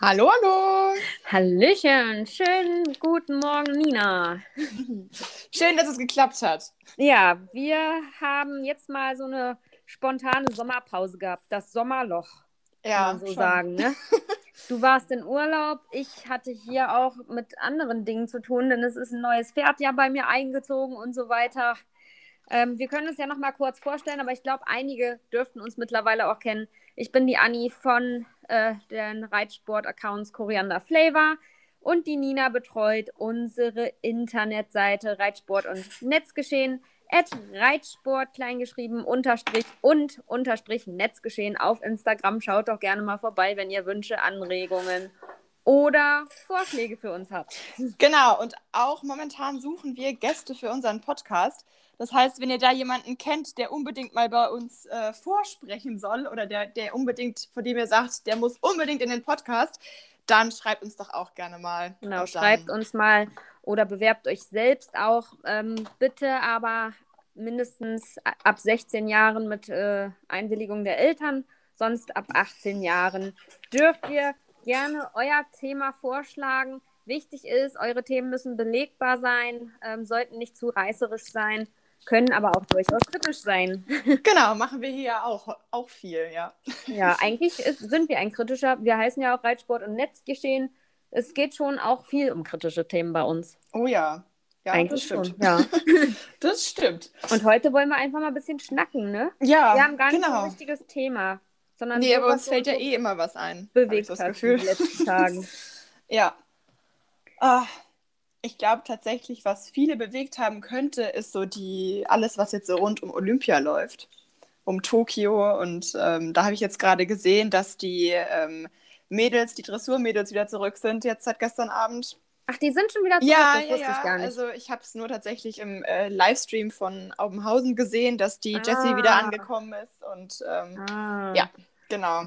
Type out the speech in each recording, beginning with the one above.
Hallo, hallo. Hallöchen, schönen guten Morgen, Nina. Schön, dass es geklappt hat. Ja, wir haben jetzt mal so eine spontane Sommerpause gehabt, das Sommerloch, kann Ja, man so schon. sagen. Ne? Du warst in Urlaub, ich hatte hier auch mit anderen Dingen zu tun, denn es ist ein neues Pferd ja bei mir eingezogen und so weiter. Ähm, wir können es ja noch mal kurz vorstellen, aber ich glaube, einige dürften uns mittlerweile auch kennen. Ich bin die Anni von äh, den Reitsport-Accounts Koriander Flavor und die Nina betreut unsere Internetseite Reitsport und Netzgeschehen at Reitsport kleingeschrieben unterstrich und unterstrich Netzgeschehen auf Instagram. Schaut doch gerne mal vorbei, wenn ihr Wünsche, Anregungen oder Vorschläge für uns habt. Genau, und auch momentan suchen wir Gäste für unseren Podcast. Das heißt, wenn ihr da jemanden kennt, der unbedingt mal bei uns äh, vorsprechen soll oder der, der unbedingt, von dem ihr sagt, der muss unbedingt in den Podcast, dann schreibt uns doch auch gerne mal. Genau, schreibt uns mal oder bewerbt euch selbst auch. Ähm, bitte aber mindestens ab 16 Jahren mit äh, Einwilligung der Eltern, sonst ab 18 Jahren dürft ihr gerne euer Thema vorschlagen. Wichtig ist, eure Themen müssen belegbar sein, ähm, sollten nicht zu reißerisch sein, können aber auch durchaus kritisch sein. Genau, machen wir hier auch, auch viel, ja. Ja, eigentlich ist, sind wir ein kritischer. Wir heißen ja auch Reitsport und Netzgeschehen. Es geht schon auch viel um kritische Themen bei uns. Oh ja. Ja, Eigentlich das schon, stimmt. ja. Das stimmt. Und heute wollen wir einfach mal ein bisschen schnacken, ne? Ja, Wir haben gar nicht so genau. ein richtiges Thema, sondern Nee, so, aber uns fällt ja so eh immer was ein. bewegt das hat Gefühl. in den letzten Tagen. Ja. Ah, ich glaube tatsächlich, was viele bewegt haben könnte, ist so die, alles, was jetzt so rund um Olympia läuft. Um Tokio. Und ähm, da habe ich jetzt gerade gesehen, dass die ähm, Mädels, die Dressurmädels wieder zurück sind, jetzt seit gestern Abend. Ach, die sind schon wieder zurück, Ja, das ja, wusste ja. ich gar nicht. Also ich habe es nur tatsächlich im äh, Livestream von Aubenhausen gesehen, dass die Jessie Ah. wieder angekommen ist. Und ähm, ah. ja. genau,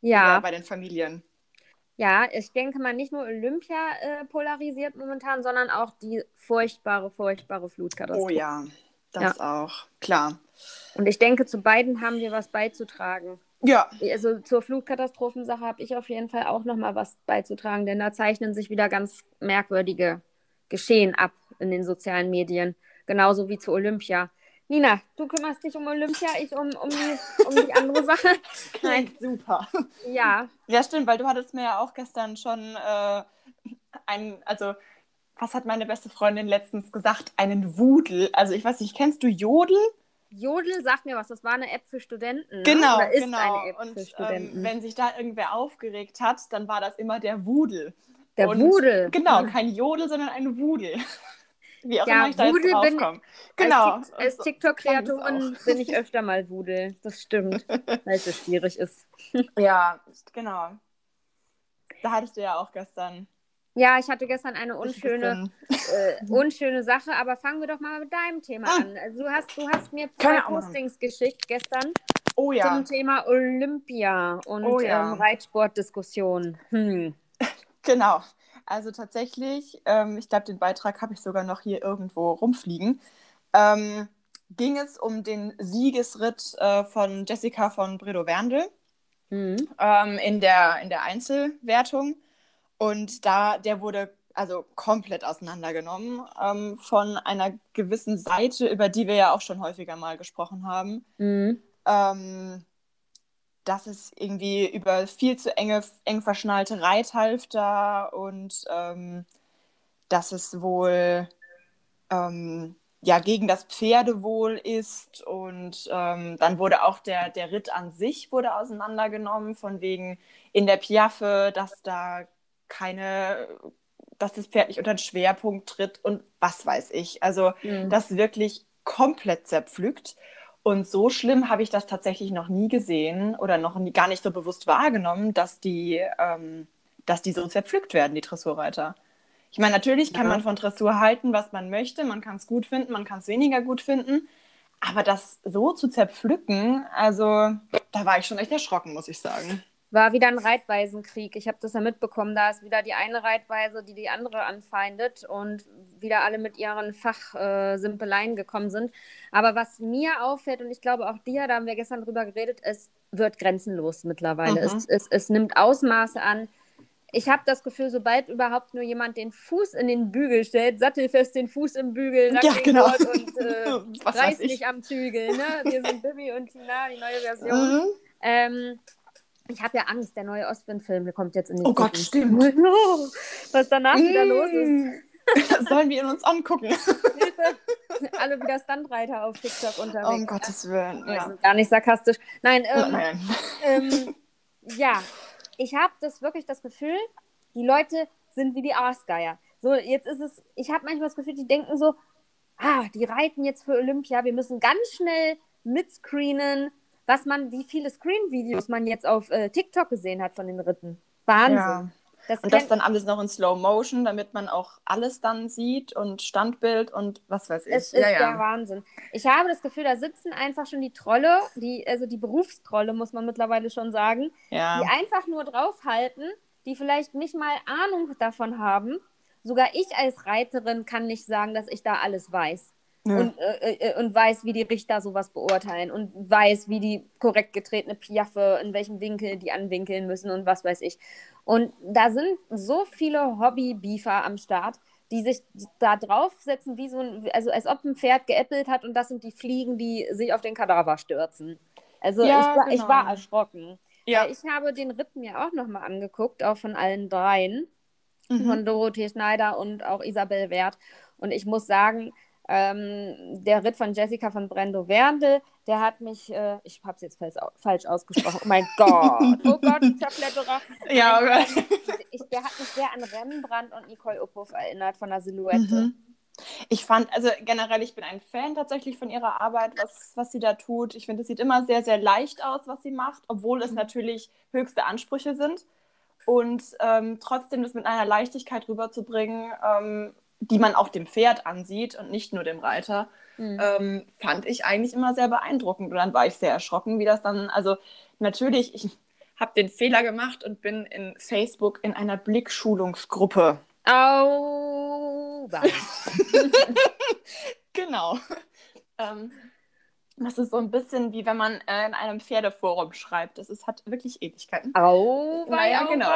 ja. wieder bei den Familien. Ja, ich denke mal, nicht nur Olympia äh, polarisiert momentan, sondern auch die furchtbare, furchtbare Flutkatastrophe. Oh ja, das auch. Klar. Und ich denke, zu beiden haben wir was beizutragen. Ja, Also zur Flutkatastrophensache habe ich auf jeden Fall auch noch mal was beizutragen, denn da zeichnen sich wieder ganz merkwürdige Geschehen ab in den sozialen Medien, genauso wie zu Olympia. Nina, du kümmerst dich um Olympia, ich um, um, die, um die andere Sache. Nein, Klingt super. ja, Ja, stimmt, weil du hattest mir ja auch gestern schon äh, einen, also was hat meine beste Freundin letztens gesagt? Einen Wudel. Also ich weiß nicht, kennst du Jodel? Jodel sagt mir was, das war eine App für Studenten. Ne? Genau, ist genau. eine App Und für ähm, Studenten. wenn sich da irgendwer aufgeregt hat, dann war das immer der Wudel. Der und- Wudel. Genau, kein Jodel, sondern ein Wudel. Wie auch Ja, immer ich da jetzt Wudel drauf bin- komme. Genau. Als, als TikTok-Kreatorin bin ich öfter mal Wudel. Das stimmt, weil es so schwierig ist. Ja, genau. Da hattest du ja auch gestern. Ja, ich hatte gestern eine unschöne äh, unschöne Sache, aber fangen wir doch mal mit deinem Thema Ah. an. Also du hast, du hast mir zwei. Postings geschickt gestern Oh ja. zum Thema Olympia und Oh ja. ähm, Reitsportdiskussion. Hm. Genau. Also tatsächlich, ähm, ich glaube, den Beitrag habe ich sogar noch hier irgendwo rumfliegen. Ähm, ging es um den Siegesritt äh, von Jessica von Bredow-Werndl Hm. ähm, in, der, in der Einzelwertung. Und da, der wurde also komplett auseinandergenommen ähm, von einer gewissen Seite, über die wir ja auch schon häufiger mal gesprochen haben. Hm. ähm, dass es irgendwie über viel zu enge, eng verschnallte Reithalfter und ähm, dass es wohl ähm, ja gegen das Pferdewohl ist und ähm, dann wurde auch der, der Ritt an sich wurde auseinandergenommen von wegen in der Piaffe, dass da keine, dass das Pferd nicht unter den Schwerpunkt tritt und was weiß ich. Also Hm. das wirklich komplett zerpflückt. Und so schlimm habe ich das tatsächlich noch nie gesehen oder noch nie, gar nicht so bewusst wahrgenommen, dass die, ähm, dass die so zerpflückt werden, die Dressurreiter. Ich meine, natürlich kann Ja. man von Dressur halten, was man möchte. Man kann es gut finden, man kann es weniger gut finden. Aber das so zu zerpflücken, also da war ich schon echt erschrocken, muss ich sagen. War wieder ein Reitweisenkrieg. Ich habe das ja mitbekommen. Da ist wieder die eine Reitweise, die die andere anfeindet und wieder alle mit ihren Fachsimpeleien gekommen sind. Aber was mir auffällt, und ich glaube auch dir, da haben wir gestern drüber geredet, es wird grenzenlos mittlerweile. Mhm. Es, es, es nimmt Ausmaße an. ich habe das Gefühl, sobald überhaupt nur jemand den Fuß in den Bügel stellt, sattelfest den Fuß im Bügel, ja, genau. und äh, reißt nicht am Zügel. Ne? Wir sind Bibi und Tina, die neue Version. Mhm. Ähm, ich habe ja Angst, der neue Ostwind-Film, kommt jetzt in die Oh Gott, stimmt. Was danach mm. wieder los ist. Sollen wir ihn uns angucken? Hilfe. Alle wieder Standreiter auf TikTok unterwegs. Um Gottes Willen. Ja. Gar nicht sarkastisch. Nein, ähm, Nein. Ähm, ja, ich habe das wirklich das Gefühl, die Leute sind wie die Aasgeier. So, jetzt ist es, ich habe manchmal das Gefühl, die denken so, ah, die reiten jetzt für Olympia, wir müssen ganz schnell mitscreenen, was man, wie viele Screen-Videos man jetzt auf äh, TikTok gesehen hat von den Ritten. Wahnsinn. Ja. Das und das dann alles noch in Slow Motion, damit man auch alles dann sieht und Standbild und was weiß ich. Es ist ja, der Wahnsinn. Ich habe das Gefühl, da sitzen einfach schon die Trolle, die, also die Berufstrolle, muss man mittlerweile schon sagen, ja. die einfach nur draufhalten, die vielleicht nicht mal Ahnung davon haben. Sogar ich als Reiterin kann nicht sagen, dass ich da alles weiß. Ja. Und, äh, äh, und weiß, wie die Richter sowas beurteilen und weiß, wie die korrekt getretene Piaffe, in welchem Winkel die anwinkeln müssen und was weiß ich. Und da sind so viele Hobby-Beefer am Start, die sich da draufsetzen, wie so ein, also als ob ein Pferd geäppelt hat und das sind die Fliegen, die sich auf den Kadaver stürzen. Also ja, ich, war, genau. ich war erschrocken. Ja. Ich habe den Ritt mir auch nochmal angeguckt, auch von allen dreien. Mhm. Von Dorothee Schneider und auch Isabel Wert. Und ich muss sagen, ähm, der Ritt von Jessica von Brendo Werndl, der hat mich, äh, ich habe es jetzt falsch ausgesprochen, oh mein Gott, oh Gott, Zerfletterer. Ja, oh Gott. Ich, der hat mich sehr an Rembrandt und Nicole Uphoff erinnert von der Silhouette. Mhm. Ich fand, also generell, ich bin ein Fan tatsächlich von ihrer Arbeit, was, was sie da tut. Ich finde, es sieht immer sehr, sehr leicht aus, was sie macht, obwohl es mhm. natürlich höchste Ansprüche sind. Und ähm, trotzdem das mit einer Leichtigkeit rüberzubringen, ähm, die man auch dem Pferd ansieht und nicht nur dem Reiter, mhm. ähm, fand ich eigentlich immer sehr beeindruckend. Und dann war ich sehr erschrocken, wie das dann, also natürlich, ich habe den Fehler gemacht und bin in Facebook in einer Blickschulungsgruppe. Au! genau. Ähm, das ist so ein bisschen wie wenn man äh, in einem Pferdeforum schreibt. Das ist, hat wirklich Ewigkeiten. Au, naja, au, genau.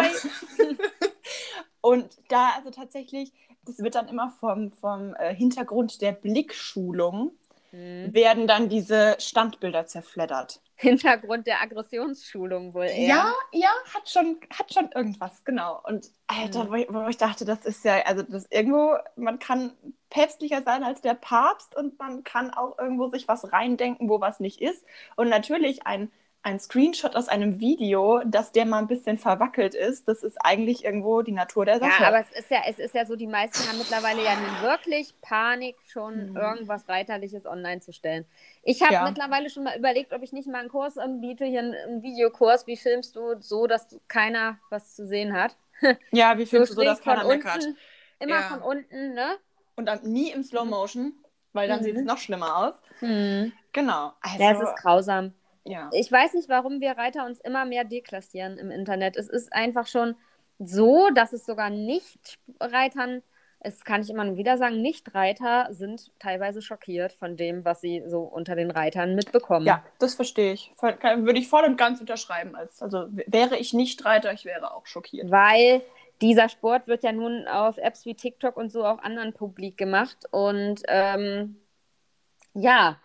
und da also tatsächlich das wird dann immer vom, vom äh, Hintergrund der Blickschulung, mhm. werden dann diese Standbilder zerfleddert. Hintergrund der Aggressionsschulung wohl eher. Ja, ja, hat schon, hat schon irgendwas, genau. Und Alter, mhm. wo, ich, wo, ich, dachte, das ist ja, also das irgendwo, man kann päpstlicher sein als der Papst und man kann auch irgendwo sich was reindenken, wo was nicht ist. Und natürlich ein ein Screenshot aus einem Video, dass der mal ein bisschen verwackelt ist, das ist eigentlich irgendwo die Natur der Sache. Ja, aber es ist ja, es ist ja so, die meisten haben mittlerweile ja nun wirklich Panik, schon mhm. irgendwas Reiterliches online zu stellen. Ich habe ja. mittlerweile schon mal überlegt, ob ich nicht mal einen Kurs anbiete, hier einen, einen Videokurs, wie filmst du so, dass keiner was zu sehen hat. Ja, wie filmst du so, dass keiner meckert. Immer ja. von unten, ne? Und dann nie im Slow Motion, weil dann mhm. sieht es noch schlimmer aus. Mhm. Genau. Also, das ist grausam. Ja. Ich weiß nicht, warum wir Reiter uns immer mehr deklassieren im Internet. Es ist einfach schon so, dass es sogar Nicht-Reitern, es kann ich immer nur wieder sagen, Nicht-Reiter sind teilweise schockiert von dem, was sie so unter den Reitern mitbekommen. Ja, das verstehe ich. Würde ich voll und ganz unterschreiben. also wäre ich nicht Reiter, ich wäre auch schockiert. Weil dieser Sport wird ja nun auf Apps wie TikTok und so auch anderen publik gemacht. Und ähm, ja,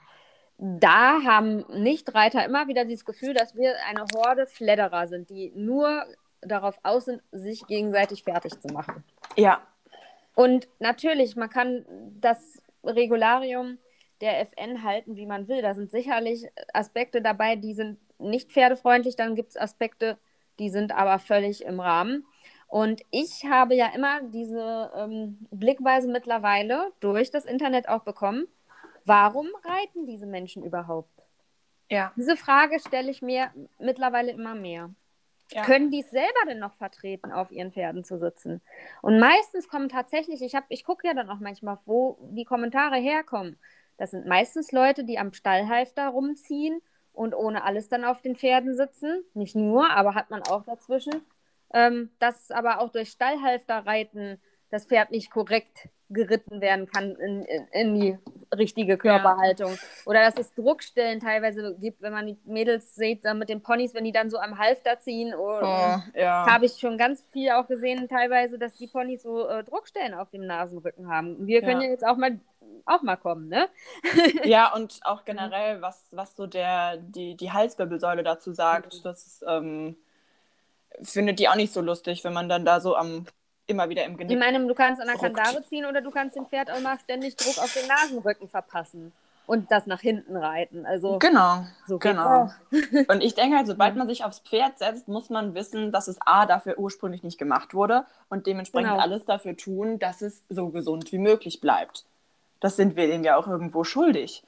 da haben Nichtreiter immer wieder dieses Gefühl, dass wir eine Horde Fledderer sind, die nur darauf aus sind, sich gegenseitig fertig zu machen. Ja. Und natürlich, man kann das Regularium der FN halten, wie man will. Da sind sicherlich Aspekte dabei, die sind nicht pferdefreundlich. Dann gibt es Aspekte, die sind aber völlig im Rahmen. Und ich habe ja immer diese ähm, Blickweise mittlerweile durch das Internet auch bekommen Warum reiten diese Menschen überhaupt? Ja. Diese Frage stelle ich mir mittlerweile immer mehr. Ja. Können die es selber denn noch vertreten, auf ihren Pferden zu sitzen? Und meistens kommen tatsächlich, ich, ich gucke ja dann auch manchmal, wo die Kommentare herkommen. Das sind meistens Leute, die am Stallhalfter rumziehen und ohne alles dann auf den Pferden sitzen. Nicht nur, aber hat man auch dazwischen. Ähm, dass aber auch durch Stallhalfter reiten das Pferd nicht korrekt geritten werden kann in, in, die richtige Körperhaltung. Ja. Oder dass es Druckstellen teilweise gibt, wenn man die Mädels sieht, dann mit den Ponys, wenn die dann so am Halfter ziehen. Oh, ja. Habe ich schon ganz viel auch gesehen, teilweise, dass die Ponys so äh, Druckstellen auf dem Nasenrücken haben. Wir können ja, ja jetzt auch mal auch mal kommen, ne? ja, und auch generell, was, was so der, die, die Halswirbelsäule dazu sagt, mhm. das ähm, findet die auch nicht so lustig, wenn man dann da so am immer wieder im Genick. Ich meine, du kannst an der Kandare ziehen oder du kannst dem Pferd auch mal ständig Druck auf den Nasenrücken verpassen und das nach hinten reiten. Also genau, so genau. und ich denke halt, sobald man sich aufs Pferd setzt, muss man wissen, dass es a dafür ursprünglich nicht gemacht wurde und dementsprechend genau. alles dafür tun, dass es so gesund wie möglich bleibt. Das sind wir dem ja auch irgendwo schuldig.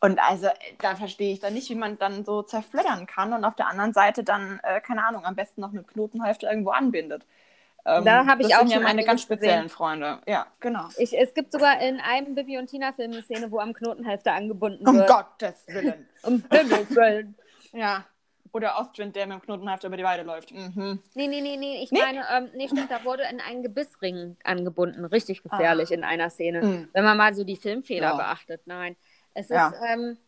Und also da verstehe ich dann nicht, wie man dann so zerfleddern kann und auf der anderen Seite dann, äh, keine Ahnung, am besten noch eine Knotenhälfte irgendwo anbindet. Ähm, da habe ich das auch sind ja meine ganz speziellen gesehen. Freunde. Ja, genau. Ich, es gibt sogar in einem Bibi und Tina Film eine Szene, wo am Knotenhälfte angebunden um wird. Um Gottes Willen. um Himmels Willen. Ja. Oder Ostwind, der mit dem Knotenhalfter über die Weide läuft. Mhm. Nee, nee, nee, nee. Ich nee? meine, ähm, nee, stimmt, da wurde in einen Gebissring angebunden. Richtig gefährlich ah. in einer Szene. Mhm. Wenn man mal so die Filmfehler ja. beachtet. Nein. Es ist, ja. ähm,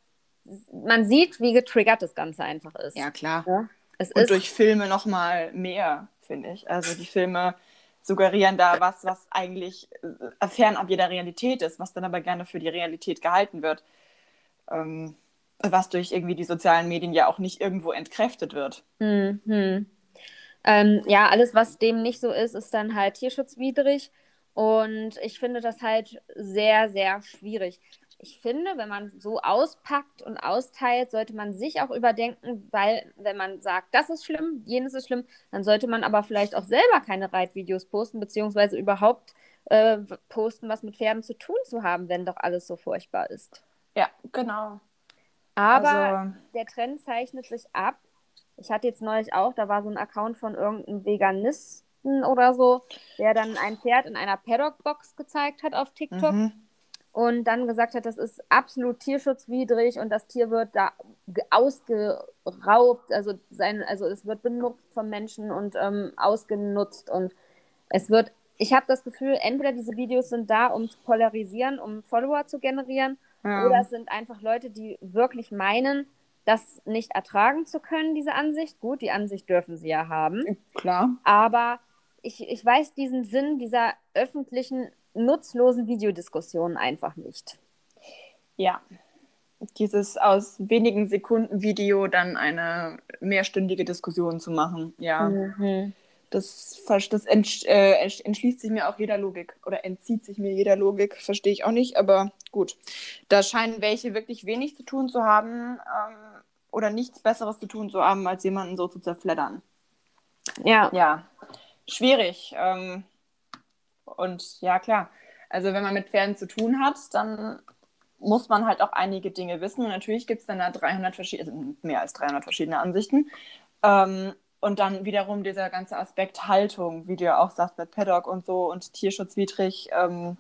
man sieht, wie getriggert das Ganze einfach ist. Ja, klar. Ja? Es Und ist, durch Filme nochmal mehr finde ich. Also die Filme suggerieren da was, was eigentlich äh, fernab jeder Realität ist, was dann aber gerne für die Realität gehalten wird. Ähm, was durch irgendwie die sozialen Medien ja auch nicht irgendwo entkräftet wird. Mhm. Ähm, ja, alles, was dem nicht so ist, ist dann halt tierschutzwidrig. Und ich finde das halt sehr, sehr schwierig ich finde, wenn man so auspackt und austeilt, sollte man sich auch überdenken, weil wenn man sagt, das ist schlimm, jenes ist schlimm, dann sollte man aber vielleicht auch selber keine Reitvideos posten, beziehungsweise überhaupt äh, posten, was mit Pferden zu tun zu haben, wenn doch alles so furchtbar ist. Ja, genau. Aber also... der Trend zeichnet sich ab. Ich hatte jetzt neulich auch, da war so ein Account von irgendeinem Veganisten oder so, der dann ein Pferd in einer Paddock-Box gezeigt hat auf TikTok. Mhm und dann gesagt hat, das ist absolut tierschutzwidrig und das Tier wird da ausgeraubt, also sein, also es wird benutzt vom Menschen und ähm, ausgenutzt und es wird, ich habe das Gefühl, entweder diese Videos sind da, um zu polarisieren, um Follower zu generieren, ja. oder es sind einfach Leute, die wirklich meinen, das nicht ertragen zu können, diese Ansicht. Gut, die Ansicht dürfen sie ja haben. Klar. Aber ich, ich weiß diesen Sinn dieser öffentlichen nutzlosen Videodiskussionen einfach nicht. Ja, dieses aus wenigen Sekunden Video dann eine mehrstündige Diskussion zu machen, ja. Mhm. Das, das entsch äh, entschließt sich mir auch jeder Logik oder entzieht sich mir jeder Logik, verstehe ich auch nicht, aber gut. Da scheinen welche wirklich wenig zu tun zu haben ähm, oder nichts Besseres zu tun zu haben, als jemanden so zu zerfleddern. Ja. Ja, schwierig. Ähm, und ja, klar. Also wenn man mit Pferden zu tun hat, dann muss man halt auch einige Dinge wissen. Und natürlich gibt es dann da 300 verschiedene, also mehr als 300 verschiedene Ansichten. Ähm, und dann wiederum dieser ganze Aspekt Haltung, wie du ja auch sagst, mit Paddock und so und tierschutzwidrig. Ähm,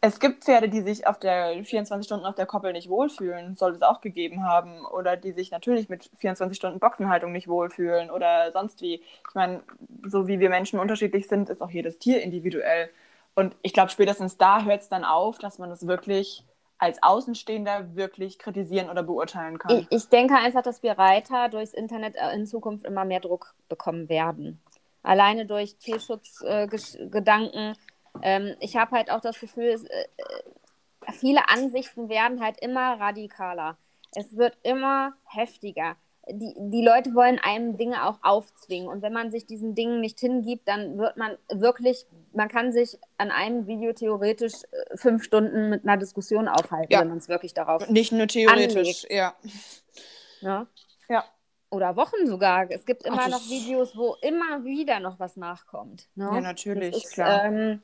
es gibt Pferde, die sich auf der 24 Stunden auf der Koppel nicht wohlfühlen, soll es auch gegeben haben. Oder die sich natürlich mit 24 Stunden Boxenhaltung nicht wohlfühlen oder sonst wie. Ich meine, so wie wir Menschen unterschiedlich sind, ist auch jedes Tier individuell. Und ich glaube, spätestens da hört es dann auf, dass man es wirklich als Außenstehender wirklich kritisieren oder beurteilen kann. Ich, ich, denke einfach, dass wir Reiter durchs Internet äh, in Zukunft immer mehr Druck bekommen werden. Alleine durch Tierschutzgedanken. Äh, ähm, ich habe halt auch das Gefühl, es, äh, äh, viele Ansichten werden halt immer radikaler. Es wird immer heftiger die, die Leute wollen einem Dinge auch aufzwingen. Und wenn man sich diesen Dingen nicht hingibt, dann wird man wirklich, man kann sich an einem Video theoretisch äh, fünf Stunden mit einer Diskussion aufhalten, ja. wenn man es wirklich darauf. Nicht nur theoretisch, anlegt. ja. ja. Ja. Oder Wochen sogar. Es gibt immer Ach, noch Videos, wo immer wieder noch was nachkommt. Ne? Ja, natürlich, ist, klar. Ähm,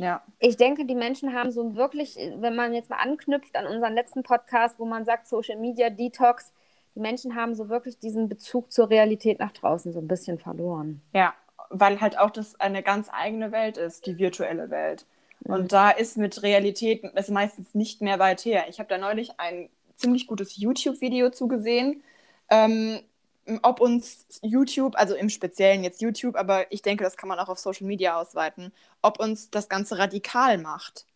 ja. Ich denke, die Menschen haben so wirklich, wenn man jetzt mal anknüpft an unseren letzten Podcast, wo man sagt, Social Media Detox, die Menschen haben so wirklich diesen Bezug zur Realität nach draußen so ein bisschen verloren. Ja, weil halt auch das eine ganz eigene Welt ist, die virtuelle Welt. Mhm. Und da ist mit Realität es meistens nicht mehr weit her. Ich habe da neulich ein ziemlich gutes YouTube-Video zugesehen. Ähm, ob uns YouTube, also im Speziellen jetzt YouTube, aber ich denke, das kann man auch auf Social Media ausweiten, ob uns das Ganze radikal macht.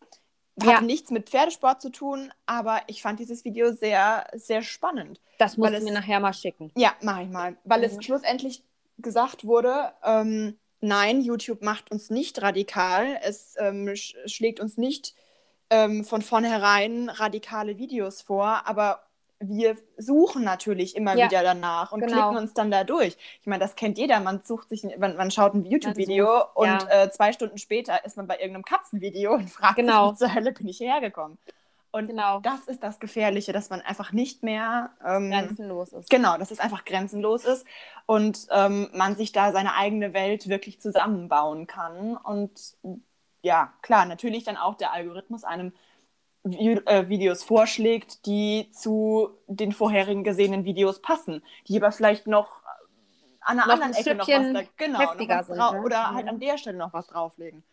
Hat Ja. nichts mit Pferdesport zu tun, aber ich fand dieses Video sehr, sehr spannend. Das musst du mir nachher mal schicken. Ja, mache ich mal. Weil Mhm. es schlussendlich gesagt wurde, ähm, nein, YouTube macht uns nicht radikal. Es ähm, sch schlägt uns nicht ähm, von vornherein radikale Videos vor, aber wir suchen natürlich immer Ja, wieder danach und genau. klicken uns dann da durch. Ich meine, das kennt jeder. Man sucht sich, man, man schaut ein YouTube-Video und ja. äh, zwei Stunden später ist man bei irgendeinem Katzenvideo und fragt Genau. sich, wie zur Hölle bin ich hierher gekommen? Und Genau. das ist das Gefährliche, dass man einfach nicht mehr ähm, Grenzenlos ist. Genau, dass es einfach grenzenlos ist und ähm, man sich da seine eigene Welt wirklich zusammenbauen kann. Und ja, klar, natürlich dann auch der Algorithmus einem Videos vorschlägt, die zu den vorherigen gesehenen Videos passen, die aber vielleicht noch an einer Noch anderen ein Ecke noch was, da, genau, noch heftiger was sind, ne? oder halt Mhm. an der Stelle noch was drauflegen.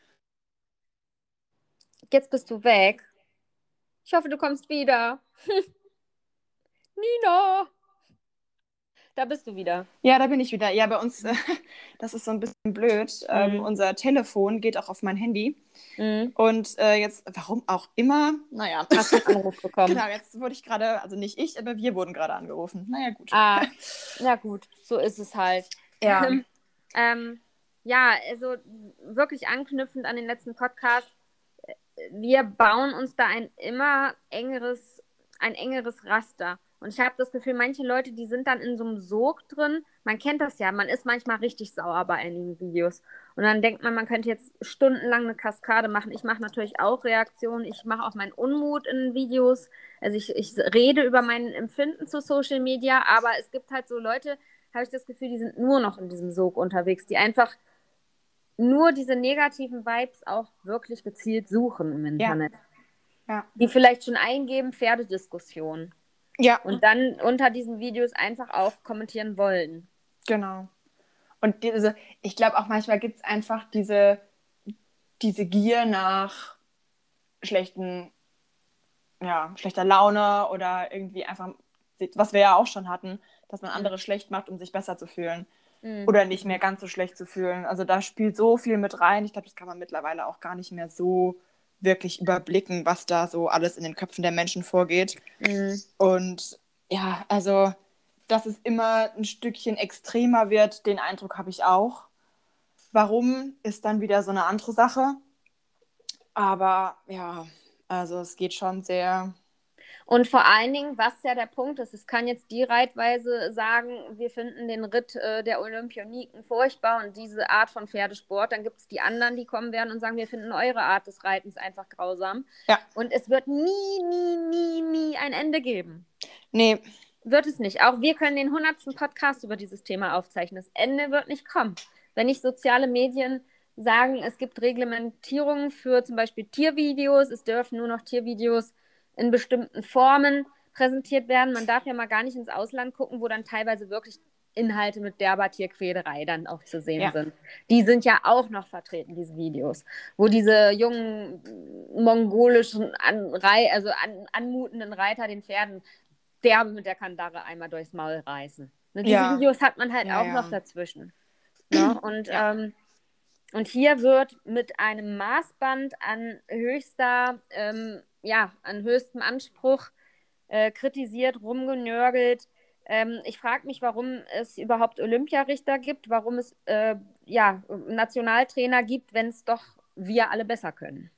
Jetzt bist du weg. Ich hoffe, du kommst wieder. Nina! Da bist du wieder. Ja, da bin ich wieder. Ja, bei uns, äh, das ist so ein bisschen blöd. Ähm, Mhm. unser Telefon geht auch auf mein Handy. Mhm. Und äh, jetzt, warum auch immer, naja. Hast du einen Anruf bekommen? Genau, jetzt wurde ich gerade, also nicht ich, aber wir wurden gerade angerufen. Naja, gut. Ah, ja gut, so ist es halt. Ja. ähm, ja, also wirklich anknüpfend an den letzten Podcast, äh, wir bauen uns da ein immer engeres, ein engeres Raster. Und ich habe das Gefühl, manche Leute, die sind dann in so einem Sog drin. Man kennt das ja, man ist manchmal richtig sauer bei einigen Videos. Und dann denkt man, man könnte jetzt stundenlang eine Kaskade machen. Ich mache natürlich auch Reaktionen. Ich mache auch meinen Unmut in Videos. Also ich, ich rede über mein Empfinden zu Social Media, aber es gibt halt so Leute, habe ich das Gefühl, die sind nur noch in diesem Sog unterwegs, die einfach nur diese negativen Vibes auch wirklich gezielt suchen im Internet. Ja. Die vielleicht schon eingeben, Pferdediskussion. Ja, Und dann unter diesen Videos einfach auch kommentieren wollen. genau. Und diese, ich glaube auch manchmal gibt es einfach diese, diese Gier nach schlechten, ja, schlechter Laune oder irgendwie einfach, was wir ja auch schon hatten, dass man andere schlecht macht, um sich besser zu fühlen. Mhm. oder nicht mehr ganz so schlecht zu fühlen. Also da spielt so viel mit rein. Ich glaube, das kann man mittlerweile auch gar nicht mehr so wirklich überblicken, was da so alles in den Köpfen der Menschen vorgeht. Mhm. Und ja, also, dass es immer ein Stückchen extremer wird, den Eindruck habe ich auch. Warum ist dann wieder so eine andere Sache? Aber ja, also es geht schon sehr. Und vor allen Dingen, was ja der Punkt ist, es kann jetzt die Reitweise sagen, wir finden den Ritt äh, der Olympioniken furchtbar und diese Art von Pferdesport. Dann gibt es die anderen, die kommen werden und sagen, wir finden eure Art des Reitens einfach grausam. Ja. Und es wird nie, nie, nie, nie ein Ende geben. Nee, Wird es nicht. Auch wir können den 100. Podcast über dieses Thema aufzeichnen. Das Ende wird nicht kommen. Wenn nicht soziale Medien sagen, es gibt Reglementierungen für zum Beispiel Tiervideos, es dürfen nur noch Tiervideos in bestimmten Formen präsentiert werden. Man darf ja mal gar nicht ins Ausland gucken, wo dann teilweise wirklich Inhalte mit derber Tierquälerei dann auch zu sehen Ja. sind. Die sind ja auch noch vertreten, diese Videos, wo diese jungen mongolischen, an, also an, anmutenden Reiter den Pferden derbe mit der Kandare einmal durchs Maul reißen. Ne, diese Ja. Videos hat man halt Ja, auch noch dazwischen. Ne? Und, ähm, und hier wird mit einem Maßband an höchster, ähm, ja, an höchstem Anspruch äh, kritisiert, rumgenörgelt. Ähm, ich frage mich, warum es überhaupt Olympiarichter gibt, warum es äh, ja, Nationaltrainer gibt, wenn es doch wir alle besser können.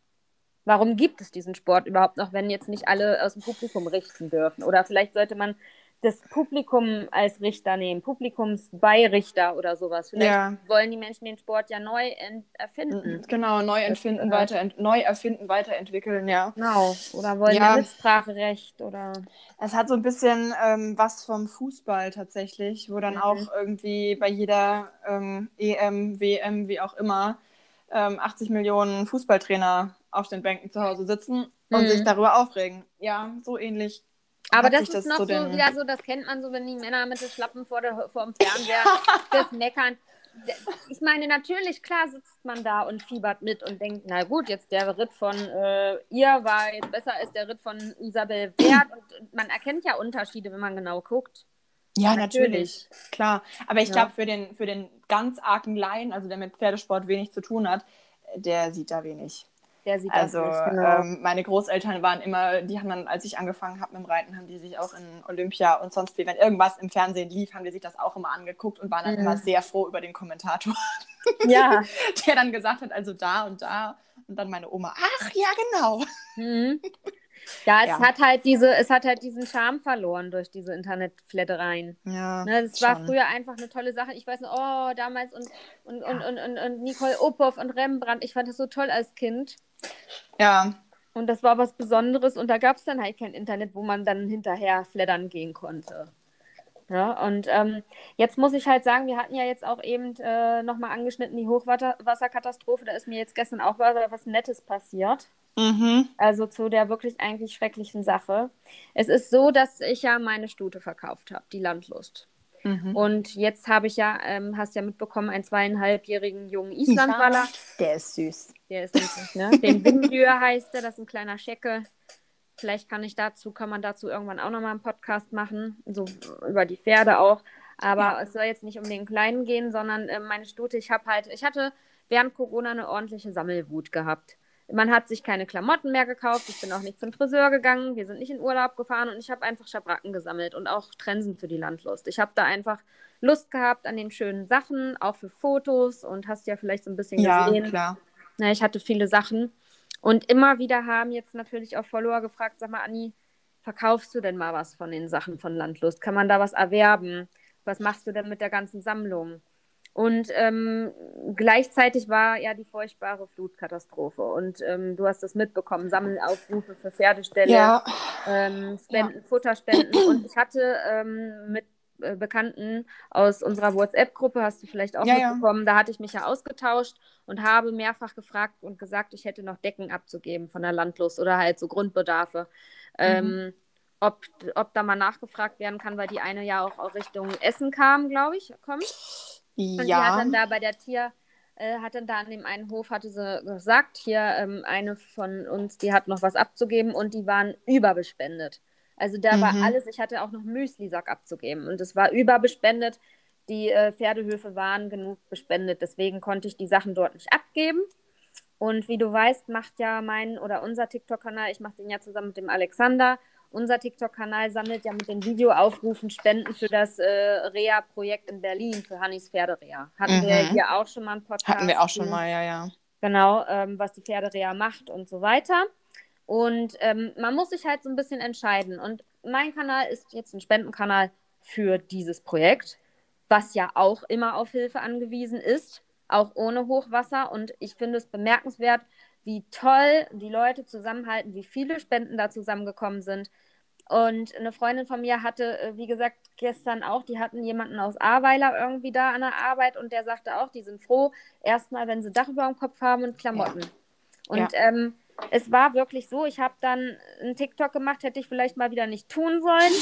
Warum gibt es diesen Sport überhaupt noch, wenn jetzt nicht alle aus dem Publikum richten dürfen? Oder vielleicht sollte man das Publikum als Richter nehmen, Publikumsbeirichter oder sowas. Vielleicht Ja. wollen die Menschen den Sport ja neu erfinden. genau, neu erfinden, Das- weiter, neu erfinden, weiterentwickeln, ja. Genau. Oder wollen ja. Mitspracherecht oder. Es hat so ein bisschen ähm, was vom Fußball tatsächlich, wo dann Mhm. auch irgendwie bei jeder ähm, EM, WM, wie auch immer, ähm, 80 Millionen Fußballtrainer auf den Bänken zu Hause sitzen und Mhm. sich darüber aufregen. Ja, so ähnlich. Aber das ist noch so, wieder so, das kennt man so, wenn die Männer mit den Schlappen vor, der, vor dem Fernseher das meckern. Ich meine, natürlich, klar sitzt man da und fiebert mit und denkt, na gut, jetzt der Ritt von äh, ihr war jetzt besser als der Ritt von Isabel Wert. Und man erkennt ja Unterschiede, wenn man genau guckt. Ja, natürlich. natürlich. Klar. Aber ich ja. glaube, für den, für den ganz argen Laien, also der mit Pferdesport wenig zu tun hat, der sieht da wenig. Der sieht also, das nicht, genau. ähm, meine Großeltern waren immer, die haben dann, als ich angefangen habe mit dem Reiten, haben die sich auch in Olympia und sonst wie, wenn irgendwas im Fernsehen lief, haben die sich das auch immer angeguckt und waren dann mhm. immer sehr froh über den Kommentator. Ja. der dann gesagt hat, also da und da. Und dann meine Oma, ach ja, genau. Mhm. Ja, es ja. hat halt diese, es hat halt diesen Charme verloren durch diese Internetflattereien. Ja. Ne, das war früher einfach eine tolle Sache. Ich weiß noch, oh, damals und, und, ja. und, und, und, und Nicole Opoff und Rembrandt. Ich fand das so toll als Kind. Ja. Und das war was Besonderes und da gab es dann halt kein Internet, wo man dann hinterher flattern gehen konnte. Ja, und ähm, jetzt muss ich halt sagen, wir hatten ja jetzt auch eben äh, nochmal angeschnitten die Hochwasserkatastrophe. Da ist mir jetzt gestern auch was Nettes passiert. Mhm. Also zu der wirklich eigentlich schrecklichen Sache. Es ist so, dass ich ja meine Stute verkauft habe, die Landlust. Mhm. Und jetzt habe ich ja, ähm, hast ja mitbekommen, einen zweieinhalbjährigen jungen Islandwaller. Der ist süß. Der ist süß, ne? Den Windlür heißt der, das ist ein kleiner Schecke. Vielleicht kann ich dazu, kann man dazu irgendwann auch nochmal einen Podcast machen, so über die Pferde auch. Aber ja. es soll jetzt nicht um den Kleinen gehen, sondern äh, meine Stute, ich habe halt, ich hatte während Corona eine ordentliche Sammelwut gehabt. Man hat sich keine Klamotten mehr gekauft. Ich bin auch nicht zum Friseur gegangen. Wir sind nicht in Urlaub gefahren und ich habe einfach Schabracken gesammelt und auch Trensen für die Landlust. Ich habe da einfach Lust gehabt an den schönen Sachen, auch für Fotos und hast ja vielleicht so ein bisschen gesehen. Ja, klar. Na, ich hatte viele Sachen. Und immer wieder haben jetzt natürlich auch Follower gefragt: Sag mal, Anni, verkaufst du denn mal was von den Sachen von Landlust? Kann man da was erwerben? Was machst du denn mit der ganzen Sammlung? Und ähm, gleichzeitig war ja die furchtbare Flutkatastrophe. Und ähm, du hast das mitbekommen, Sammelaufrufe für Pferdeställe, ja. ähm, Spenden, ja. Futterspenden. Und ich hatte ähm, mit äh, Bekannten aus unserer WhatsApp-Gruppe, hast du vielleicht auch ja, mitbekommen, da hatte ich mich ja ausgetauscht und habe mehrfach gefragt und gesagt, ich hätte noch Decken abzugeben von der Landlust oder halt so Grundbedarfe. Ähm, mhm. ob, ob da mal nachgefragt werden kann, weil die eine ja auch Richtung Essen kam, glaube ich, kommt. Und ja. die hat dann da bei der Tier, äh, hat dann da an dem einen Hof, hatte sie gesagt, hier ähm, eine von uns, die hat noch was abzugeben und die waren überbespendet. Also da mhm. war alles, ich hatte auch noch Müslisack abzugeben und es war überbespendet. Die äh, Pferdehöfe waren genug bespendet, deswegen konnte ich die Sachen dort nicht abgeben. Und wie du weißt, macht ja mein oder unser TikTok-Kanal, ich mache den ja zusammen mit dem Alexander, unser TikTok-Kanal sammelt ja mit den Videoaufrufen Spenden für das äh, Reha-Projekt in Berlin, für Hannis Pferdereha. Hatten mhm. wir hier auch schon mal einen Podcast. Hatten wir auch schon mal, ja, ja. Genau, ähm, was die Pferdereha macht und so weiter. Und ähm, man muss sich halt so ein bisschen entscheiden. Und mein Kanal ist jetzt ein Spendenkanal für dieses Projekt, was ja auch immer auf Hilfe angewiesen ist, auch ohne Hochwasser. Und ich finde es bemerkenswert, wie toll die Leute zusammenhalten, wie viele Spenden da zusammengekommen sind. Und eine Freundin von mir hatte, äh, wie gesagt, gestern auch, die hatten jemanden aus Ahrweiler irgendwie da an der Arbeit und der sagte auch, die sind froh, erstmal, wenn sie Dach über dem Kopf haben und Klamotten. Ja. Und ja. Ähm, es war wirklich so, ich habe dann einen TikTok gemacht, hätte ich vielleicht mal wieder nicht tun sollen.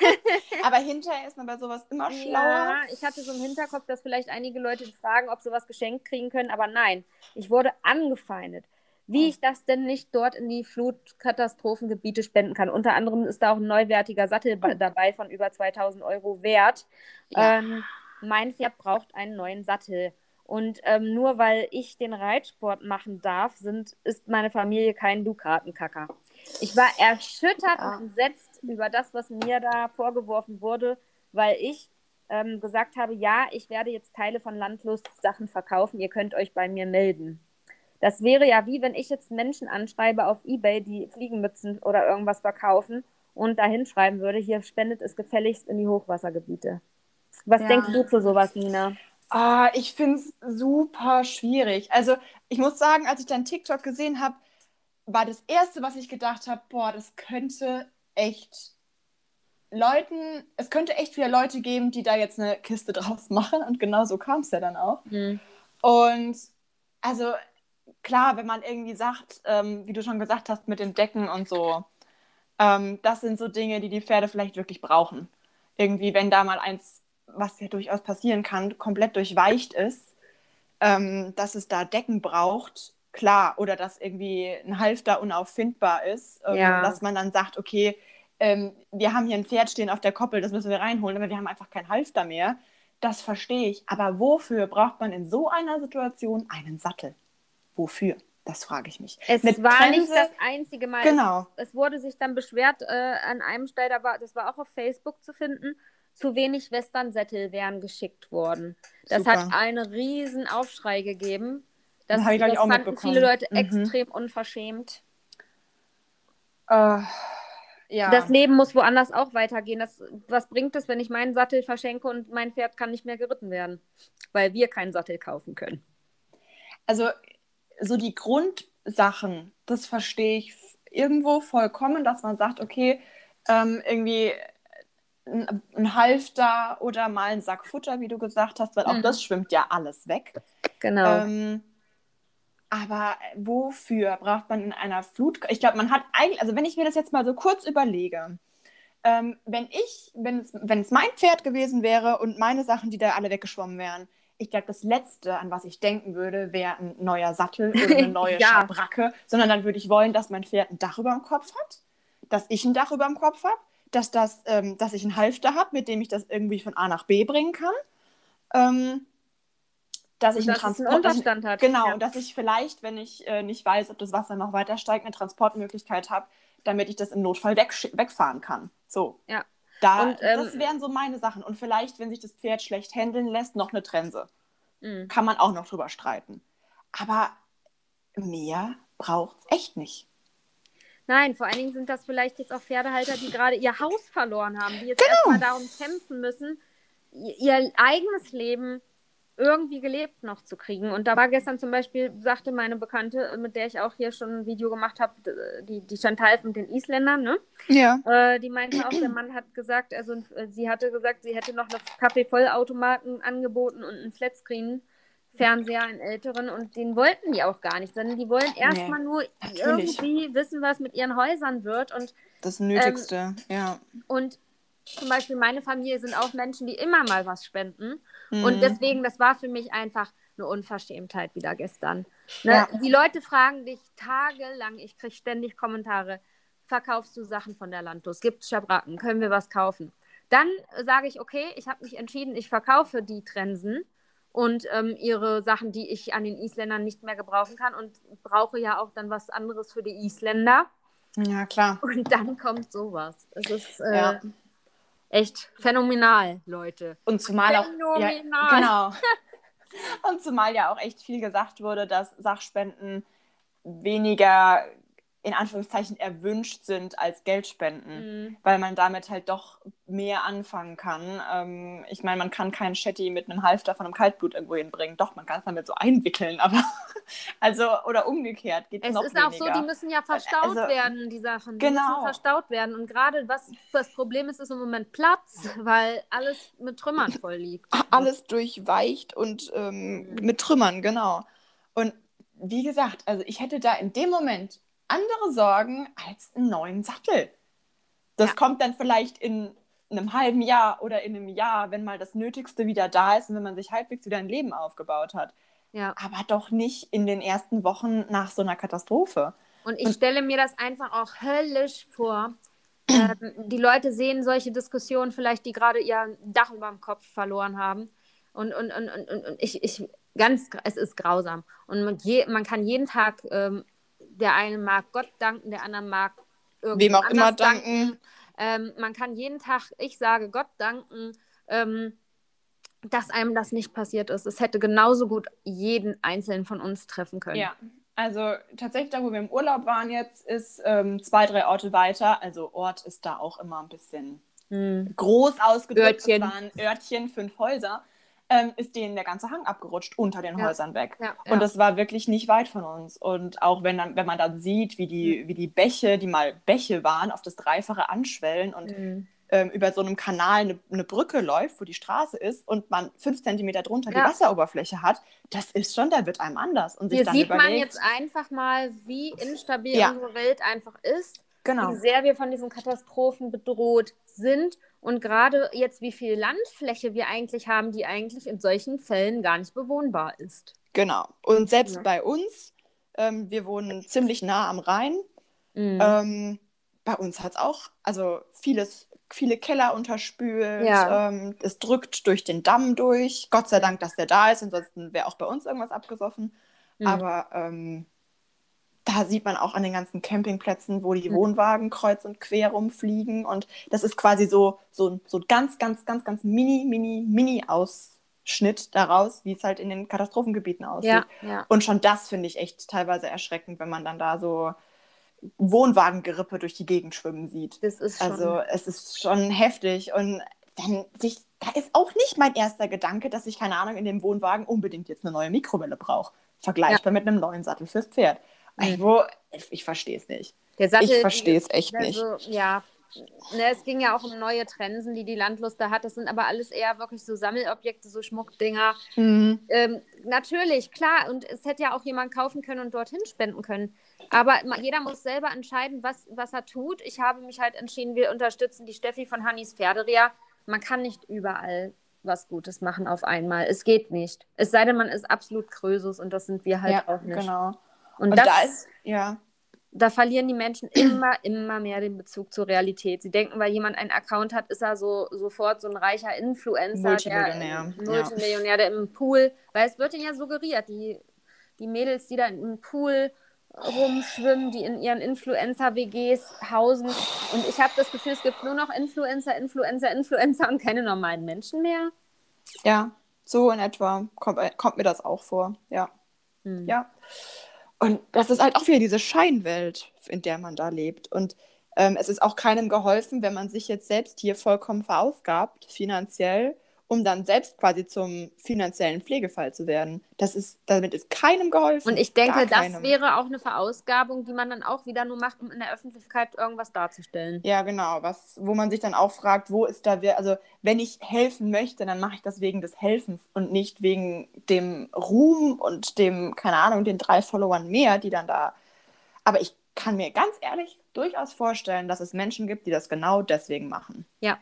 Aber hinterher ist man bei sowas immer schlauer. Ja, ich hatte so im Hinterkopf, dass vielleicht einige Leute fragen, ob sie was geschenkt kriegen können, aber nein, ich wurde angefeindet wie ich das denn nicht dort in die Flutkatastrophengebiete spenden kann. Unter anderem ist da auch ein neuwertiger Sattel hm. dabei von über 2000 Euro wert. Ja. Ähm, mein Pferd braucht einen neuen Sattel. Und ähm, nur weil ich den Reitsport machen darf, sind, ist meine Familie kein Dukatenkacker. Ich war erschüttert ja. und entsetzt über das, was mir da vorgeworfen wurde, weil ich ähm, gesagt habe, ja, ich werde jetzt Teile von Landlust Sachen verkaufen, ihr könnt euch bei mir melden. Das wäre ja wie wenn ich jetzt Menschen anschreibe auf Ebay, die Fliegenmützen oder irgendwas verkaufen und da hinschreiben würde, hier spendet es gefälligst in die Hochwassergebiete. Was ja. denkst du zu sowas, Nina? Ah, ich finde es super schwierig. Also ich muss sagen, als ich dein TikTok gesehen habe, war das Erste, was ich gedacht habe, boah, das könnte echt Leuten, es könnte echt wieder Leute geben, die da jetzt eine Kiste draus machen. Und genau so kam es ja dann auch. Mhm. Und also klar, wenn man irgendwie sagt, ähm, wie du schon gesagt hast, mit dem Decken und so, ähm, das sind so Dinge, die die Pferde vielleicht wirklich brauchen. Irgendwie, wenn da mal eins, was ja durchaus passieren kann, komplett durchweicht ist, ähm, dass es da Decken braucht, klar, oder dass irgendwie ein Halfter unauffindbar ist, ähm, ja. dass man dann sagt, okay, ähm, wir haben hier ein Pferd stehen auf der Koppel, das müssen wir reinholen, aber wir haben einfach kein Halfter mehr. Das verstehe ich. Aber wofür braucht man in so einer Situation einen Sattel? Wofür? Das frage ich mich. Es Mit war nicht Trense- das einzige Mal. Genau. Es, es wurde sich dann beschwert äh, an einem Stall, da war, das war auch auf Facebook zu finden, zu wenig Westernsättel wären geschickt worden. Das Super. hat einen riesen Aufschrei gegeben. Das, Das ich, glaub ich, das auch fanden viele Leute Mhm. extrem unverschämt. Äh, ja. Das Leben muss woanders auch weitergehen. Das, was bringt es, wenn ich meinen Sattel verschenke und mein Pferd kann nicht mehr geritten werden? Weil wir keinen Sattel kaufen können. also so die Grundsachen, das verstehe ich irgendwo vollkommen, dass man sagt, okay, ähm, irgendwie ein, ein Halfter oder mal ein Sack Futter, wie du gesagt hast, weil auch Mhm. das schwimmt ja alles weg. Genau. Ähm, aber wofür braucht man in einer Flut? Ich glaube, man hat eigentlich, also wenn ich mir das jetzt mal so kurz überlege, ähm, wenn ich, wenn es, wenn es mein Pferd gewesen wäre und meine Sachen, die da alle weggeschwommen wären, ich glaube, das Letzte, an was ich denken würde, wäre ein neuer Sattel oder eine neue Ja. Schabracke, sondern dann würde ich wollen, dass mein Pferd ein Dach über dem Kopf hat, dass ich ein Dach über dem Kopf habe, dass, das, ähm, dass ich einen Halfter habe, mit dem ich das irgendwie von A nach B bringen kann. Ähm, dass ich Und einen dass es einen Transport, dass ich- Unterstand hat. Genau, Ja. und dass ich vielleicht, wenn ich äh, nicht weiß, ob das Wasser noch weiter steigt, eine Transportmöglichkeit habe, damit ich das im Notfall weg, wegfahren kann. So. Ja. Da, Und, ähm, das wären so meine Sachen. Und vielleicht, wenn sich das Pferd schlecht handeln lässt, noch eine Trense. Mhm. Kann man auch noch drüber streiten. Aber mehr braucht es echt nicht. Nein, vor allen Dingen sind das vielleicht jetzt auch Pferdehalter, die gerade ihr Haus verloren haben, die jetzt Genau. erstmal darum kämpfen müssen, ihr ihr eigenes Leben irgendwie gelebt noch zu kriegen. Und da war gestern zum Beispiel, sagte meine Bekannte, mit der ich auch hier schon ein Video gemacht habe, die, die Chantal mit den Isländern, ne? Ja. Äh, die meinte auch, der Mann hat gesagt, also äh, sie hatte gesagt, sie hätte noch einen Kaffeevollautomaten angeboten und einen Flatscreen. Fernseher, einen älteren, und den wollten die auch gar nicht, sondern die wollen erstmal nur natürlich. irgendwie wissen, was mit ihren Häusern wird. Und, Das Nötigste, ja. und zum Beispiel meine Familie sind auch Menschen, die immer mal was spenden. Mhm. Und deswegen, das war für mich einfach eine Unverschämtheit wieder gestern. Ne? Ja. Die Leute fragen dich tagelang, ich kriege ständig Kommentare, verkaufst du Sachen von der Landlos? Gibt es Schabracken? Können wir was kaufen? Dann sage ich, okay, ich habe mich entschieden, ich verkaufe die Trensen und ähm, ihre Sachen, die ich an den Isländern nicht mehr gebrauchen kann und brauche ja auch dann was anderes für die Isländer. Ja, klar. Und dann kommt sowas. Es ist äh, Ja. Echt phänomenal, Leute. Und zumal auch. Ja, Phänomenal. genau. Und zumal ja auch echt viel gesagt wurde, dass Sachspenden weniger in Anführungszeichen erwünscht sind als Geldspenden, Mhm. weil man damit halt doch mehr anfangen kann. Ähm, ich meine, man kann keinen Shetty mit einem Halfter von einem Kaltblut irgendwo hinbringen. Doch, man kann es damit so einwickeln, aber also oder umgekehrt geht es Es noch ist weniger. auch so, die müssen ja verstaut Also, werden, die Sachen. Die genau. müssen verstaut werden. Und gerade was das Problem ist, ist im Moment Platz, weil alles mit Trümmern voll liegt. alles durchweicht und ähm, mit Trümmern, genau. Und wie gesagt, also ich hätte da in dem Moment andere Sorgen als einen neuen Sattel. Das Ja. kommt dann vielleicht in einem halben Jahr oder in einem Jahr, wenn mal das Nötigste wieder da ist und wenn man sich halbwegs wieder ein Leben aufgebaut hat. Ja. Aber doch nicht in den ersten Wochen nach so einer Katastrophe. Und ich stelle mir das einfach auch höllisch vor. Ähm, die Leute sehen solche Diskussionen vielleicht, die gerade ihr Dach über dem Kopf verloren haben. Und, und, und, und, und und ich, ich, ganz, es ist grausam. Und man, je, man kann jeden Tag, ähm, der eine mag Gott danken, der andere mag Wem auch immer anders danken. Ähm, man kann jeden Tag, ich sage Gott danken, ähm, dass einem das nicht passiert ist. Es hätte genauso gut jeden Einzelnen von uns treffen können. Ja, also tatsächlich da, wo wir im Urlaub waren jetzt, ist ähm, zwei, drei Orte weiter. Also Ort ist da auch immer ein bisschen Hm. groß ausgedrückt. Örtchen. Es waren Örtchen, fünf Häuser. Ähm, ist denen der ganze Hang abgerutscht unter den Ja. Häusern weg. Ja, ja. Und das war wirklich nicht weit von uns. Und auch wenn, dann, wenn man dann sieht, wie Hm. die, wie die Bäche, die mal Bäche waren, auf das Dreifache anschwellen und Hm. Ähm, über so einem Kanal eine, eine Brücke läuft, wo die Straße ist und man fünf Zentimeter drunter die Ja. Wasseroberfläche hat, das ist schon, da wird einem anders. Und sich Hier dann sieht man überlegt, jetzt einfach mal, wie instabil Ja. unsere Welt einfach ist, genau. wie sehr wir von diesen Katastrophen bedroht sind und gerade jetzt, wie viel Landfläche wir eigentlich haben, die eigentlich in solchen Fällen gar nicht bewohnbar ist. Genau. Und selbst Ja. bei uns, ähm, wir wohnen ziemlich nah am Rhein, Mhm. ähm, bei uns hat es auch, also vieles, viele Keller unterspült. Ja. Ähm, es drückt durch den Damm durch. Gott sei Dank, dass der da ist, ansonsten wäre auch bei uns irgendwas abgesoffen. Mhm. Aber ähm, da sieht man auch an den ganzen Campingplätzen, wo die Mhm. Wohnwagen kreuz und quer rumfliegen. Und das ist quasi so, so, so ganz, ganz, ganz, ganz mini, mini, mini Ausschnitt daraus, wie es halt in den Katastrophengebieten aussieht. Ja, ja. Und schon das finde ich echt teilweise erschreckend, wenn man dann da so Wohnwagengerippe durch die Gegend schwimmen sieht. Das ist schon. Also es ist schon heftig und dann sich, da ist auch nicht mein erster Gedanke, dass ich, keine Ahnung, in dem Wohnwagen unbedingt jetzt eine neue Mikrowelle brauche. Vergleichbar mit einem neuen Sattel fürs Pferd. Wo, ich, ich verstehe es nicht. Sattel, Ich verstehe es echt nicht. Also, ja. Ne, es ging ja auch um neue Trensen, die die Landlust da hat. Das sind aber alles eher wirklich so Sammelobjekte, so Schmuckdinger. Mhm. Ähm, natürlich, klar. Und es hätte ja auch jemand kaufen können und dorthin spenden können. Aber jeder muss selber entscheiden, was, was er tut. Ich habe mich halt entschieden, wir unterstützen die Steffi von Hannis Pferderia. Man kann nicht überall was Gutes machen auf einmal. Es geht nicht. Es sei denn, man ist absolut Krösus und das sind wir halt ja, auch nicht. genau. Und, Und das, da ist, ja, da verlieren die Menschen immer, immer mehr den Bezug zur Realität. Sie denken, weil jemand einen Account hat, ist er so sofort so ein reicher Influencer, Multimillionär, der, Multimillionär, der im Pool, weil es wird ihnen ja suggeriert, die, die Mädels, die da im Pool rumschwimmen, die in ihren Influencer-WGs hausen. Und ich habe das Gefühl, es gibt nur noch Influencer, Influencer, Influencer und keine normalen Menschen mehr. ja, so in etwa kommt, kommt mir das auch vor. Ja. Hm. Ja. Und das ist halt auch wieder diese Scheinwelt, in der man da lebt. Und ähm, es ist auch keinem geholfen, wenn man sich jetzt selbst hier vollkommen verausgabt, finanziell, um dann selbst quasi zum finanziellen Pflegefall zu werden. Das ist, damit ist keinem geholfen. Und ich denke, das wäre auch eine Verausgabung, die man dann auch wieder nur macht, um in der Öffentlichkeit irgendwas darzustellen. Ja, genau. Was, wo man sich dann auch fragt, wo ist da wer, also wenn ich helfen möchte, dann mache ich das wegen des Helfens und nicht wegen dem Ruhm und dem, keine Ahnung, den drei Followern mehr, die dann da. Aber ich kann mir ganz ehrlich durchaus vorstellen, dass es Menschen gibt, die das genau deswegen machen. Ja.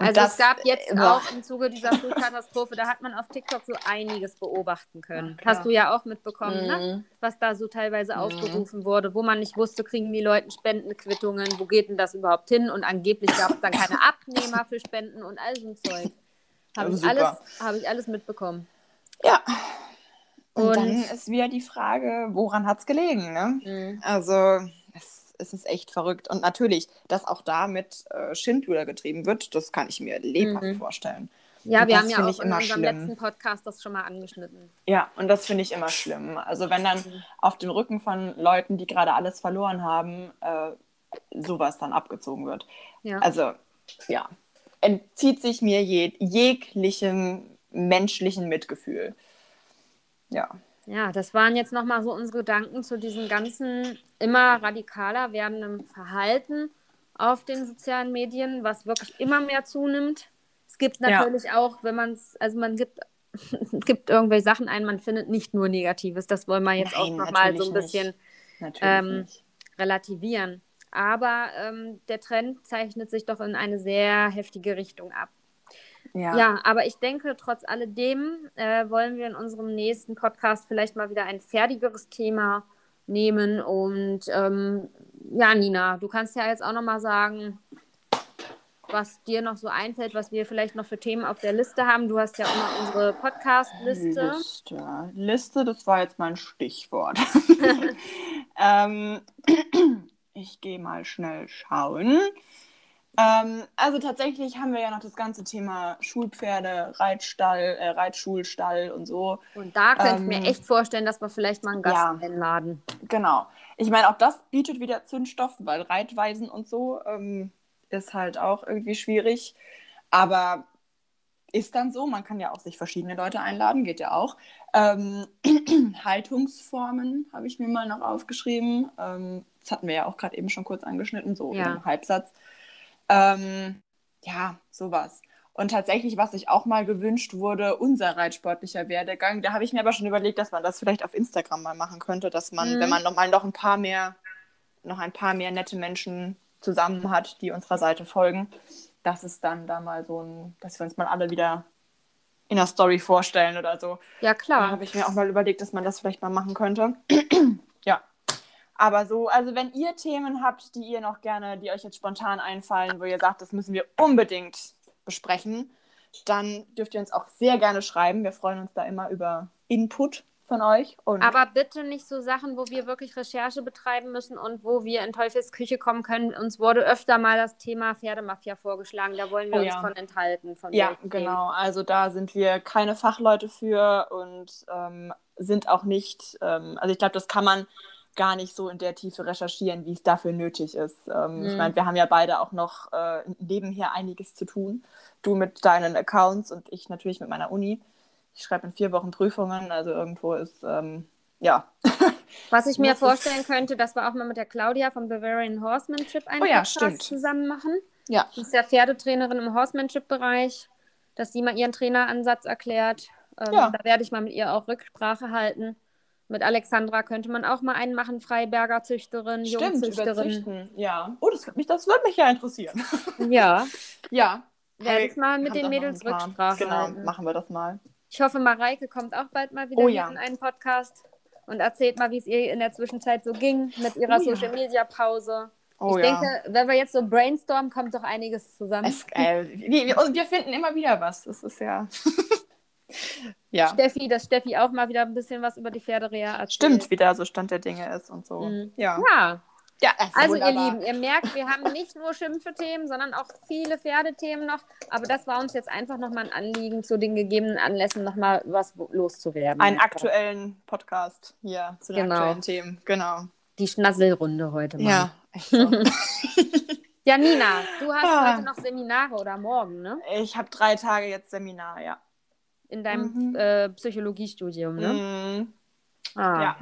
Also es gab jetzt äh, boah. auch im Zuge dieser Flutkatastrophe, da hat man auf TikTok so einiges beobachten können. Ja. Hast du ja auch mitbekommen, ne? Mhm. was da so teilweise Mhm. aufgerufen wurde, wo man nicht wusste, kriegen die Leute Spendenquittungen, wo geht denn das überhaupt hin? Und angeblich gab es dann keine Abnehmer für Spenden und all so ein Zeug. Habe Ja, ich, alles, hab ich alles mitbekommen. Ja. Und, Und- dann ist wieder die Frage, woran hat es gelegen, ne? Mhm. Also, es, es ist echt verrückt. Und natürlich, dass auch da mit äh, Schindluder getrieben wird, das kann ich mir lebhaft Mhm. vorstellen. Ja, Und wir haben ja auch in unserem schlimm. letzten Podcast das schon mal angeschnitten. Ja, und das finde ich immer schlimm. Also, wenn dann Mhm. auf dem Rücken von Leuten, die gerade alles verloren haben, äh, sowas dann abgezogen wird. Ja. Also, ja, entzieht sich mir jeg jeglichem menschlichen Mitgefühl. Ja. Ja, das waren jetzt nochmal so unsere Gedanken zu diesem ganzen immer radikaler werdenden Verhalten auf den sozialen Medien, was wirklich immer mehr zunimmt. Es gibt Ja. natürlich auch, wenn man es, also man gibt, gibt irgendwelche Sachen ein, man findet nicht nur Negatives. Das wollen wir jetzt auch Nein, nochmal so ein bisschen Ähm, relativieren. Aber ähm, der Trend zeichnet sich doch in eine sehr heftige Richtung ab. Ja. Ja, aber ich denke, trotz alledem äh, wollen wir in unserem nächsten Podcast vielleicht mal wieder ein fertigeres Thema nehmen. Und ähm, ja, Nina, du kannst ja jetzt auch noch mal sagen, was dir noch so einfällt, was wir vielleicht noch für Themen auf der Liste haben. Du hast ja immer unsere Podcast-Liste. Liste. Liste, das war jetzt mein Stichwort. ähm, ich gehe mal schnell schauen. Ähm, also tatsächlich haben wir ja noch das ganze Thema Schulpferde, Reitstall, äh, Reitschulstall und so. Und da könnte ich Ähm, mir echt vorstellen, dass wir vielleicht mal einen Gast ja. einladen. Genau. Ich meine, auch das bietet wieder Zündstoff, weil Reitweisen und so ähm, ist halt auch irgendwie schwierig. Aber ist dann so, man kann ja auch sich verschiedene Leute einladen, geht ja auch. Ähm, Haltungsformen habe ich mir mal noch aufgeschrieben. Ähm, das hatten wir ja auch gerade eben schon kurz angeschnitten, so Ja. im Halbsatz. Ähm, ja, sowas. Und tatsächlich, was sich auch mal gewünscht wurde, unser reitsportlicher Werdegang, da habe ich mir aber schon überlegt, dass man das vielleicht auf Instagram mal machen könnte, dass man, Mhm. wenn man noch mal noch ein paar mehr, noch ein paar mehr nette Menschen zusammen hat, die unserer Seite folgen, dass es dann da mal so ein, dass wir uns mal alle wieder in der Story vorstellen oder so. Ja, Da klar. habe ich mir auch mal überlegt, dass man das vielleicht mal machen könnte. Aber so, also wenn ihr Themen habt, die ihr noch gerne, die euch jetzt spontan einfallen, wo ihr sagt, das müssen wir unbedingt besprechen, dann dürft ihr uns auch sehr gerne schreiben. Wir freuen uns da immer über Input von euch. Und Aber bitte nicht so Sachen, wo wir wirklich Recherche betreiben müssen und wo wir in Teufels Küche kommen können. Uns wurde öfter mal das Thema Pferdemafia vorgeschlagen. Da wollen wir Oh uns ja. von enthalten. Von ja, genau. Also da sind wir keine Fachleute für und ähm, sind auch nicht, ähm, also ich glaube, das kann man gar nicht so in der Tiefe recherchieren, wie es dafür nötig ist. Ähm, Ich Mhm. meine, wir haben ja beide auch noch äh, nebenher einiges zu tun. Du mit deinen Accounts und ich natürlich mit meiner Uni. Ich schreibe in vier Wochen Prüfungen, also irgendwo ist, ähm, ja. Was ich mir vorstellen könnte, dass wir auch mal mit der Claudia vom Bavarian Horsemanship einen Oh ja, Podcast stimmt. zusammen machen. Ja, Sie ist ja Pferdetrainerin im Horsemanship-Bereich, dass sie mal ihren Traineransatz erklärt. Ähm, Ja. Da werde ich mal mit ihr auch Rücksprache halten. Mit Alexandra könnte man auch mal einen machen, Freiberger Züchterin, stimmt, Jungzüchterin. Züchten. Ja. Oh, das mich, das wird mich ja interessieren. Ja, ja. werde ich mal mit den Mädels. Rücksprache Genau, halten. machen wir das mal. Ich hoffe, Mareike kommt auch bald mal wieder Oh ja. in einen Podcast und erzählt mal, wie es ihr in der Zwischenzeit so ging mit ihrer Oh ja. Social-Media-Pause. Oh ich ja. denke, wenn wir jetzt so brainstormen, kommt doch einiges zusammen. Es, äh, wir, wir finden immer wieder was. Das ist ja. ja. Steffi, dass Steffi auch mal wieder ein bisschen was über die Pferdereha erzählt. Stimmt, wie da so Stand der Dinge ist und so. Mhm. Ja. Ja, ja also ihr wunderbar. Lieben, ihr merkt, wir haben nicht nur Schimpfe-Themen, sondern auch viele Pferdethemen noch. Aber das war uns jetzt einfach nochmal ein Anliegen, zu den gegebenen Anlässen nochmal was loszuwerden. Einen aktuellen Podcast hier zu den Genau. aktuellen Themen. Genau. Die Schnasselrunde heute mal. Ja. echt so. Ja, Nina, du hast Ah. heute noch Seminare oder morgen, ne? ich habe drei Tage jetzt Seminar, ja. In deinem Mhm. äh, Psychologiestudium, ne? Mhm. Ah. Ja.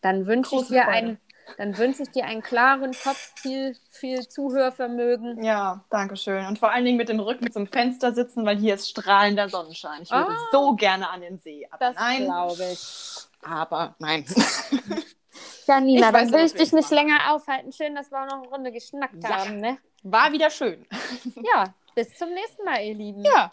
Dann wünsche ich dir Freude. einen, dann wünsche ich dir einen klaren Kopf, viel, viel Zuhörvermögen. Ja, danke schön. Und vor allen Dingen mit dem Rücken zum Fenster sitzen, weil hier ist strahlender Sonnenschein. Ich würde Ah. so gerne an den See. Aber Das nein. glaube ich. Aber nein. Ja, Nina, Ich dann will ich dich nicht mache. länger aufhalten. Schön, dass wir auch noch eine Runde geschnackt Ja. haben, ne? War wieder schön. Ja, bis zum nächsten Mal, ihr Lieben. Ja.